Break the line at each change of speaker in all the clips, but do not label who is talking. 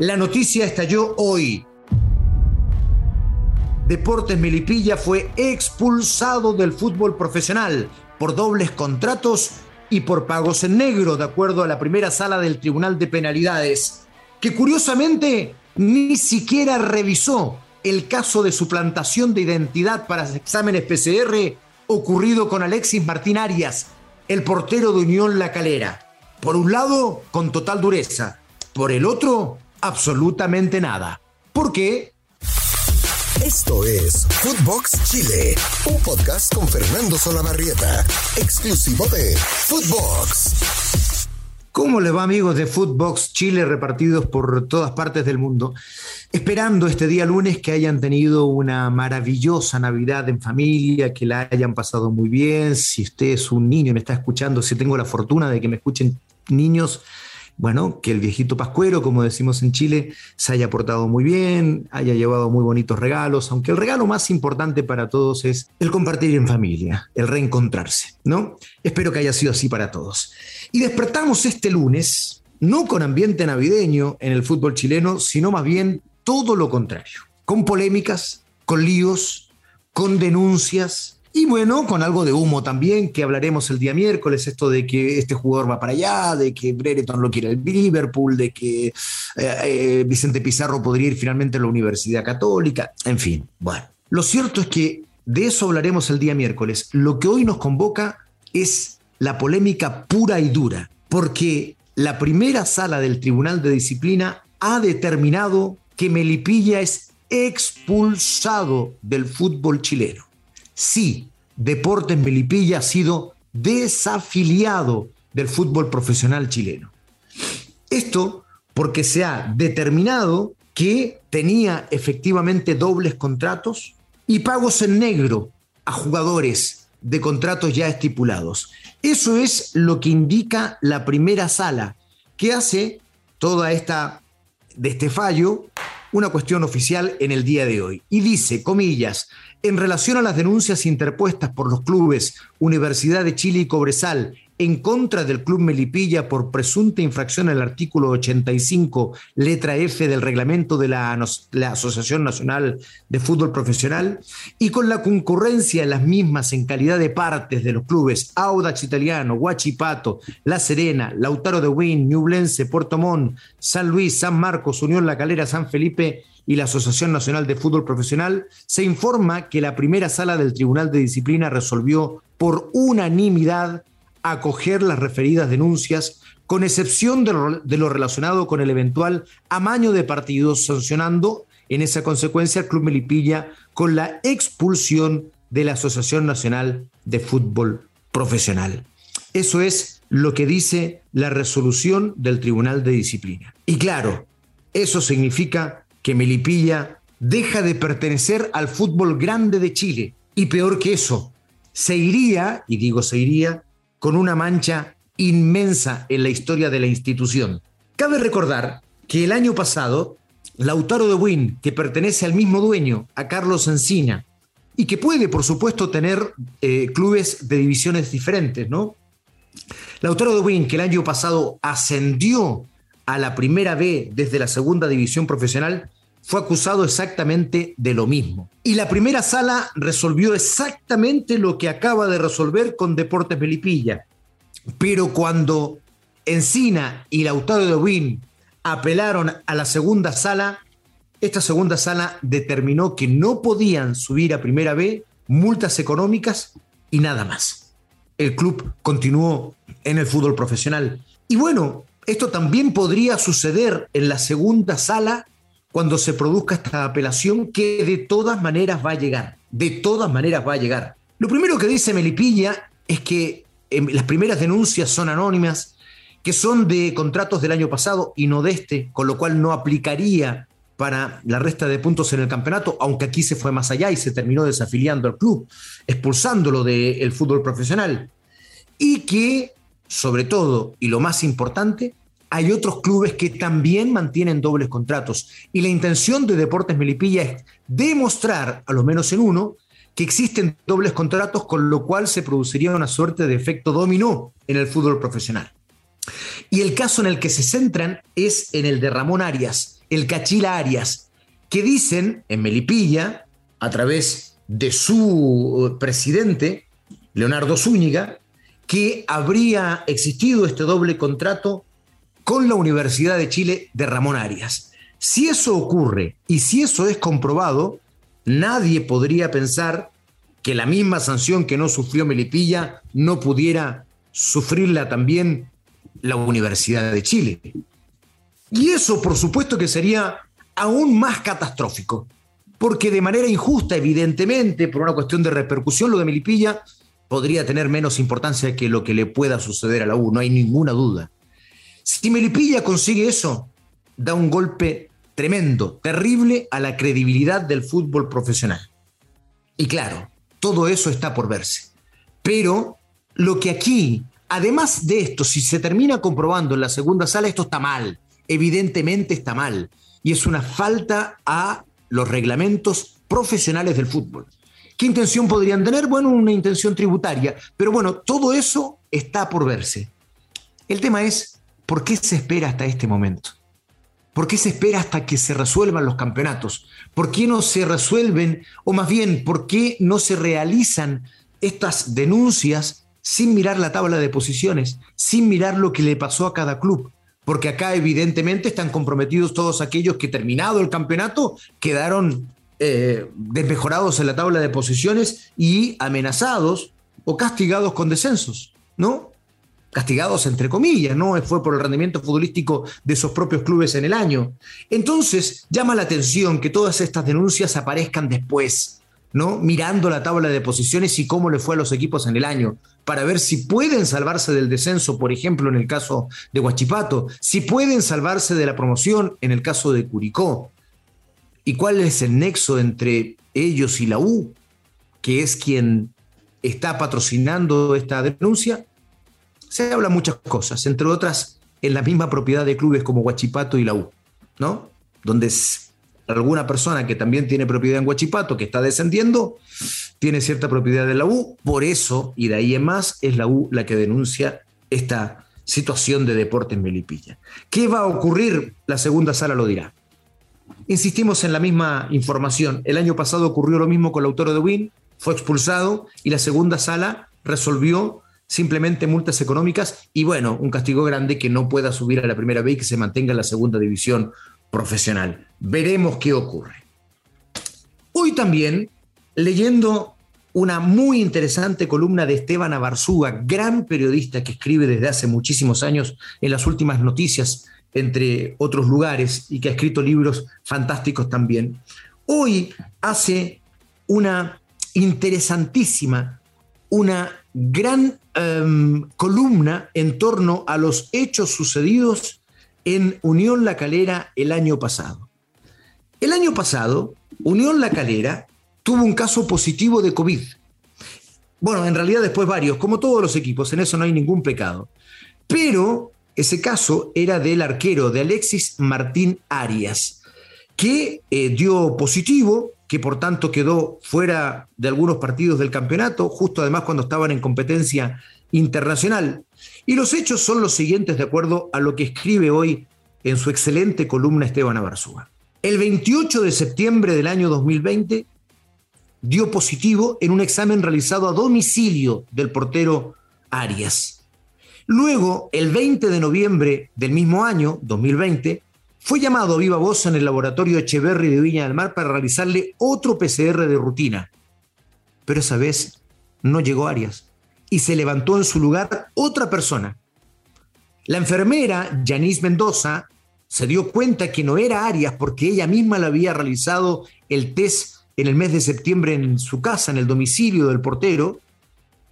La noticia estalló hoy. Deportes Melipilla fue expulsado del fútbol profesional por dobles contratos y por pagos en negro, de acuerdo a la primera sala del Tribunal de Penalidades, que curiosamente ni siquiera revisó el caso de suplantación de identidad para exámenes PCR ocurrido con Alexis Martín Arias, el portero de Unión La Calera. Por un lado, con total dureza, por el otro, absolutamente nada. ¿Por qué?
Esto es Footbox Chile, un podcast con Fernando Solabarrieta, exclusivo de Footbox.
¿Cómo le va amigos de Footbox Chile repartidos por todas partes del mundo? Esperando este día lunes que hayan tenido una maravillosa Navidad en familia, que la hayan pasado muy bien. Si usted es un niño y me está escuchando, si tengo la fortuna de que me escuchen niños, bueno, que el viejito Pascuero, como decimos en Chile, se haya portado muy bien, haya llevado muy bonitos regalos, aunque el regalo más importante para todos es el compartir en familia, el reencontrarse, ¿no? Espero que haya sido así para todos. Y despertamos este lunes, no con ambiente navideño en el fútbol chileno, sino más bien todo lo contrario, con polémicas, con líos, con denuncias, y bueno, con algo de humo también, que hablaremos el día miércoles, esto de que este jugador va para allá, de que Brereton lo quiere el Liverpool, de que eh, eh, Vicente Pizarro podría ir finalmente a la Universidad Católica, en fin, bueno. Lo cierto es que de eso hablaremos el día miércoles. Lo que hoy nos convoca es la polémica pura y dura, porque la primera sala del Tribunal de Disciplina ha determinado que Melipilla es expulsado del fútbol chileno. Sí, Deportes Melipilla ha sido desafiliado del fútbol profesional chileno. Esto porque se ha determinado que tenía efectivamente dobles contratos y pagos en negro a jugadores de contratos ya estipulados. Eso es lo que indica la primera sala, que hace toda esta de este fallo una cuestión oficial en el día de hoy. Y dice, comillas, en relación a las denuncias interpuestas por los clubes Universidad de Chile y Cobresal en contra del Club Melipilla por presunta infracción al artículo 85, letra F del reglamento de la, la, Asociación Nacional de Fútbol Profesional, y con la concurrencia en las mismas en calidad de partes de los clubes Audax Italiano, Huachipato, La Serena, Lautaro de Win, Ñublense, Puerto Montt, San Luis, San Marcos, Unión La Calera, San Felipe y la Asociación Nacional de Fútbol Profesional, se informa que la primera sala del Tribunal de Disciplina resolvió por unanimidad acoger las referidas denuncias, con excepción de lo, relacionado con el eventual amaño de partidos, sancionando en esa consecuencia al Club Melipilla con la expulsión de la Asociación Nacional de Fútbol Profesional. Eso es lo que dice la resolución del Tribunal de Disciplina. Y claro, eso significa que Melipilla deja de pertenecer al fútbol grande de Chile. Y peor que eso, se iría, y digo se iría, con una mancha inmensa en la historia de la institución. Cabe recordar que el año pasado, Lautaro de Win, que pertenece al mismo dueño, a Carlos Encina, y que puede, por supuesto, tener eh, clubes de divisiones diferentes, ¿no? Lautaro de Win, que el año pasado ascendió a la primera B desde la segunda división profesional, fue acusado exactamente de lo mismo. Y la primera sala resolvió exactamente lo que acaba de resolver con Deportes Melipilla. Pero cuando Encina y Lautaro de Win apelaron a la segunda sala, esta segunda sala determinó que no podían subir a primera B multas económicas y nada más. El club continuó en el fútbol profesional. Y bueno, esto también podría suceder en la segunda sala cuando se produzca esta apelación que de todas maneras va a llegar, de todas maneras va a llegar. Lo primero que dice Melipilla es que em, las primeras denuncias son anónimas, que son de contratos del año pasado y no de este, con lo cual no aplicaría para la resta de puntos en el campeonato, aunque aquí se fue más allá y se terminó desafiliando al club, expulsándolo del fútbol profesional. Y que, sobre todo, y lo más importante, hay otros clubes que también mantienen dobles contratos. Y la intención de Deportes Melipilla es demostrar, a lo menos en uno, que existen dobles contratos, con lo cual se produciría una suerte de efecto dominó en el fútbol profesional. Y el caso en el que se centran es en el de Ramón Arias, el Cachila Arias, que dicen en Melipilla, a través de su presidente, Leonardo Zúñiga, que habría existido este doble contrato con la Universidad de Chile de Ramón Arias. Si eso ocurre y si eso es comprobado, nadie podría pensar que la misma sanción que no sufrió Melipilla no pudiera sufrirla también la Universidad de Chile. Y eso, por supuesto, que sería aún más catastrófico, porque de manera injusta, evidentemente, por una cuestión de repercusión, lo de Melipilla podría tener menos importancia que lo que le pueda suceder a la U, no hay ninguna duda. Si Melipilla consigue eso, da un golpe tremendo, terrible a la credibilidad del fútbol profesional. Y claro, todo eso está por verse. Pero lo que aquí, además de esto, si se termina comprobando en la segunda sala, esto está mal. Evidentemente está mal. Y es una falta a los reglamentos profesionales del fútbol. ¿Qué intención podrían tener? Bueno, una intención tributaria. Pero bueno, todo eso está por verse. El tema es, ¿por qué se espera hasta este momento? ¿Por qué se espera hasta que se resuelvan los campeonatos? ¿Por qué no se resuelven, o más bien, por qué no se realizan estas denuncias sin mirar la tabla de posiciones, sin mirar lo que le pasó a cada club? Porque acá evidentemente están comprometidos todos aquellos que terminado el campeonato quedaron eh, desmejorados en la tabla de posiciones y amenazados o castigados con descensos, ¿no? Castigados entre comillas, no fue por el rendimiento futbolístico de sus propios clubes en el año. Entonces, llama la atención que todas estas denuncias aparezcan después, ¿no? Mirando la tabla de posiciones y cómo le fue a los equipos en el año, para ver si pueden salvarse del descenso, por ejemplo, en el caso de Huachipato, si pueden salvarse de la promoción en el caso de Curicó. ¿Y cuál es el nexo entre ellos y la U, que es quien está patrocinando esta denuncia? Se habla muchas cosas, entre otras en la misma propiedad de clubes como Huachipato y la U, ¿no? Donde alguna persona que también tiene propiedad en Huachipato, que está descendiendo, tiene cierta propiedad de la U, por eso, y de ahí en más, es la U la que denuncia esta situación de deporte en Melipilla. ¿Qué va a ocurrir? La segunda sala lo dirá. Insistimos en la misma información. El año pasado ocurrió lo mismo con el autor de Win, fue expulsado y la segunda sala resolvió simplemente multas económicas y bueno, un castigo grande que no pueda subir a la primera vez y que se mantenga en la segunda división profesional. Veremos qué ocurre. Hoy también, leyendo una muy interesante columna de Esteban Abarzúa, gran periodista que escribe desde hace muchísimos años en las últimas noticias, entre otros lugares, y que ha escrito libros fantásticos también. Hoy hace una interesantísima, una gran em, columna en torno a los hechos sucedidos en Unión La Calera el año pasado. El año pasado, Unión La Calera tuvo un caso positivo de COVID. Bueno, en realidad después varios, como todos los equipos, en eso no hay ningún pecado. Pero ese caso era del arquero de Alexis Martín Arias, que eh, dio positivo que por tanto quedó fuera de algunos partidos del campeonato, justo además cuando estaban en competencia internacional. Y los hechos son los siguientes de acuerdo a lo que escribe hoy en su excelente columna Esteban Abarzúa. El 28 de septiembre del año 2020 dio positivo en un examen realizado a domicilio del portero Arias. Luego, el 20 de noviembre del mismo año, 2020, fue llamado a viva voz en el laboratorio Echeverry de Viña del Mar para realizarle otro PCR de rutina. Pero esa vez no llegó Arias y se levantó en su lugar otra persona. La enfermera, Janice Mendoza, se dio cuenta que no era Arias porque ella misma le había realizado el test en el mes de septiembre en su casa, en el domicilio del portero,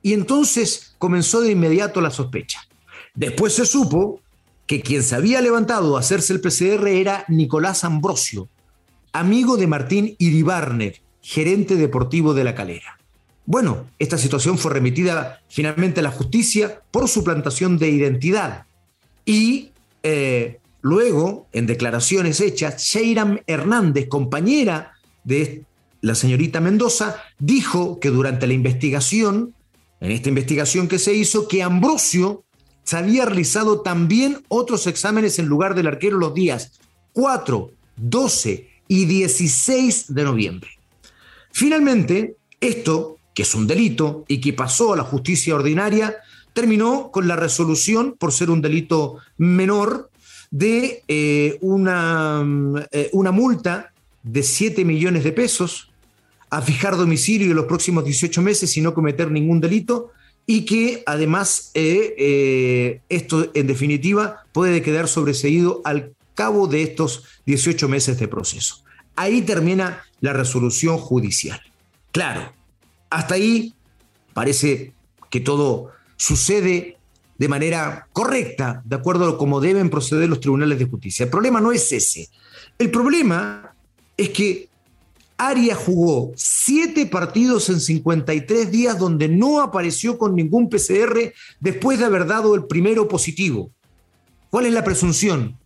y entonces comenzó de inmediato la sospecha. Después se supo que quien se había levantado a hacerse el PCR era Nicolás Ambrosio, amigo de Martín Iribarner, gerente deportivo de la calera. Bueno, esta situación fue remitida finalmente a la justicia por suplantación de identidad. Y eh, luego, en declaraciones hechas, Sheiram Hernández, compañera de la señorita Mendoza, dijo que durante la investigación, en esta investigación que se hizo, que Ambrosio se había realizado también otros exámenes en lugar del arquero los días 4, 12 y 16 de noviembre. Finalmente, esto, que es un delito y que pasó a la justicia ordinaria, terminó con la resolución, por ser un delito menor, de eh, una, eh, una multa de 7 millones de pesos a fijar domicilio en los próximos 18 meses y no cometer ningún delito y que además eh, esto en definitiva puede quedar sobreseído al cabo de estos 18 meses de proceso. Ahí termina la resolución judicial. Claro, hasta ahí parece que todo sucede de manera correcta, de acuerdo a cómo deben proceder los tribunales de justicia. El problema no es ese. El problema es que Arias jugó siete partidos en 53 días donde no apareció con ningún PCR después de haber dado el primero positivo. ¿Cuál es la presunción?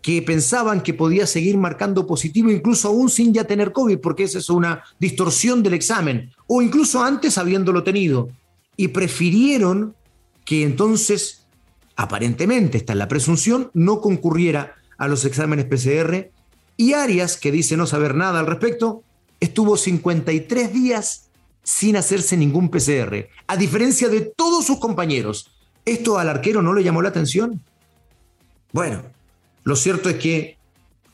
Que pensaban que podía seguir marcando positivo incluso aún sin ya tener COVID, porque esa es una distorsión del examen, o incluso antes habiéndolo tenido. Y prefirieron que entonces, aparentemente, está en la presunción, no concurriera a los exámenes PCR y Arias, que dice no saber nada al respecto, estuvo 53 días sin hacerse ningún PCR, a diferencia de todos sus compañeros. ¿Esto al arquero no le llamó la atención? Bueno, lo cierto es que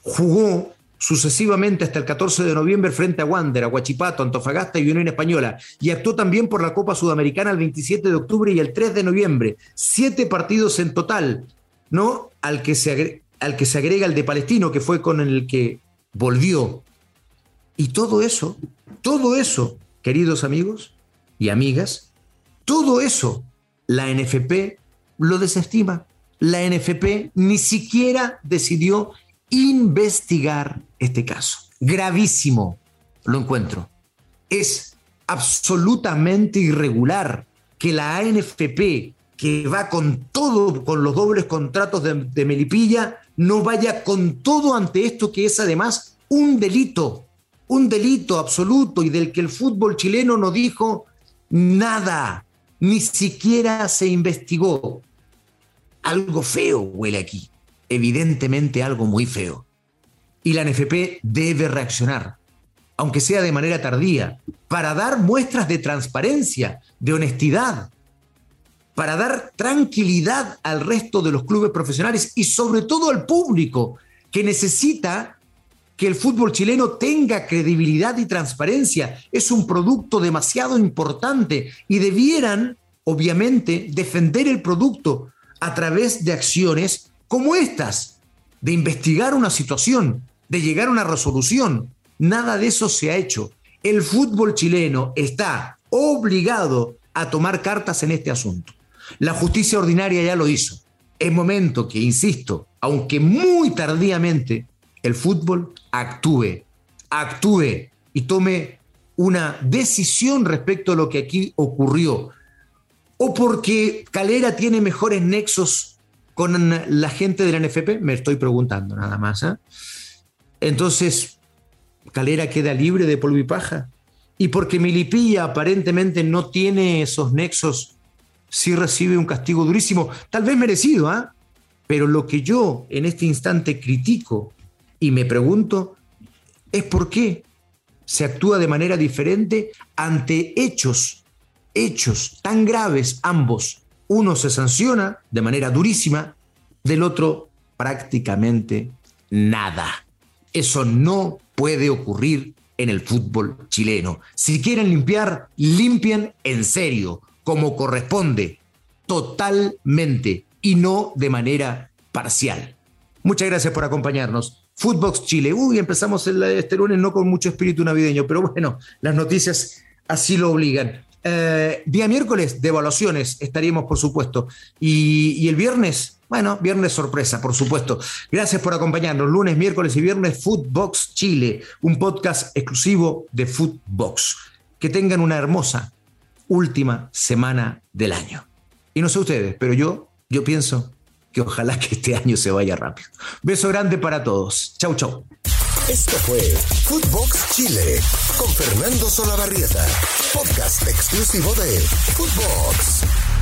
jugó sucesivamente hasta el 14 de noviembre frente a Wander, a Huachipato, Antofagasta y Unión Española, y actuó también por la Copa Sudamericana el 27 de octubre y el 3 de noviembre. Siete partidos en total, ¿no? Al que se al que se agrega el de Palestino, que fue con el que volvió. Y todo eso, todo eso, queridos amigos y amigas, todo eso, la NFP lo desestima. La NFP ni siquiera decidió investigar este caso. Gravísimo, lo encuentro. Es absolutamente irregular que la ANFP, que va con todo, con los dobles contratos de, de, Melipilla, no vaya con todo ante esto que es además un delito, un delito absoluto y del que el fútbol chileno no dijo nada, ni siquiera se investigó. Algo feo huele aquí evidentemente algo muy feo. Y la NFP debe reaccionar, aunque sea de manera tardía, para dar muestras de transparencia, de honestidad, para dar tranquilidad al resto de los clubes profesionales y sobre todo al público que necesita que el fútbol chileno tenga credibilidad y transparencia. Es un producto demasiado importante y debieran, obviamente, defender el producto a través de acciones como estas, de investigar una situación, de llegar a una resolución. Nada de eso se ha hecho. El fútbol chileno está obligado a tomar cartas en este asunto. La justicia ordinaria ya lo hizo. Es momento que, insisto, aunque muy tardíamente, el fútbol actúe, actúe y tome una decisión respecto a lo que aquí ocurrió. O porque Calera tiene mejores nexos con la gente de la NFP? Me estoy preguntando nada más. ¿eh? Entonces, Calera queda libre de polvo y paja. Y porque Milipilla aparentemente no tiene esos nexos, sí recibe un castigo durísimo, tal vez merecido, ¿ah? Pero lo que yo en este instante critico y me pregunto es por qué se actúa de manera diferente ante hechos, hechos tan graves ambos, uno se sanciona de manera durísima, del otro prácticamente nada. Eso no puede ocurrir en el fútbol chileno. Si quieren limpiar, limpien en serio, como corresponde, totalmente y no de manera parcial. Muchas gracias por acompañarnos. Footbox Chile. Uy, empezamos este lunes no con mucho espíritu navideño, pero bueno, las noticias así lo obligan. Eh, día miércoles de evaluaciones estaríamos, por supuesto. Y, el viernes, bueno, viernes sorpresa, por supuesto. Gracias por acompañarnos. Lunes, miércoles y viernes, Footbox Chile, un podcast exclusivo de Footbox. Que tengan una hermosa última semana del año. Y no sé ustedes, pero yo, yo pienso que ojalá que este año se vaya rápido. Beso grande para todos. Chau, chau.
Esto fue Footbox Chile con Fernando Solabarrieta, podcast exclusivo de Footbox.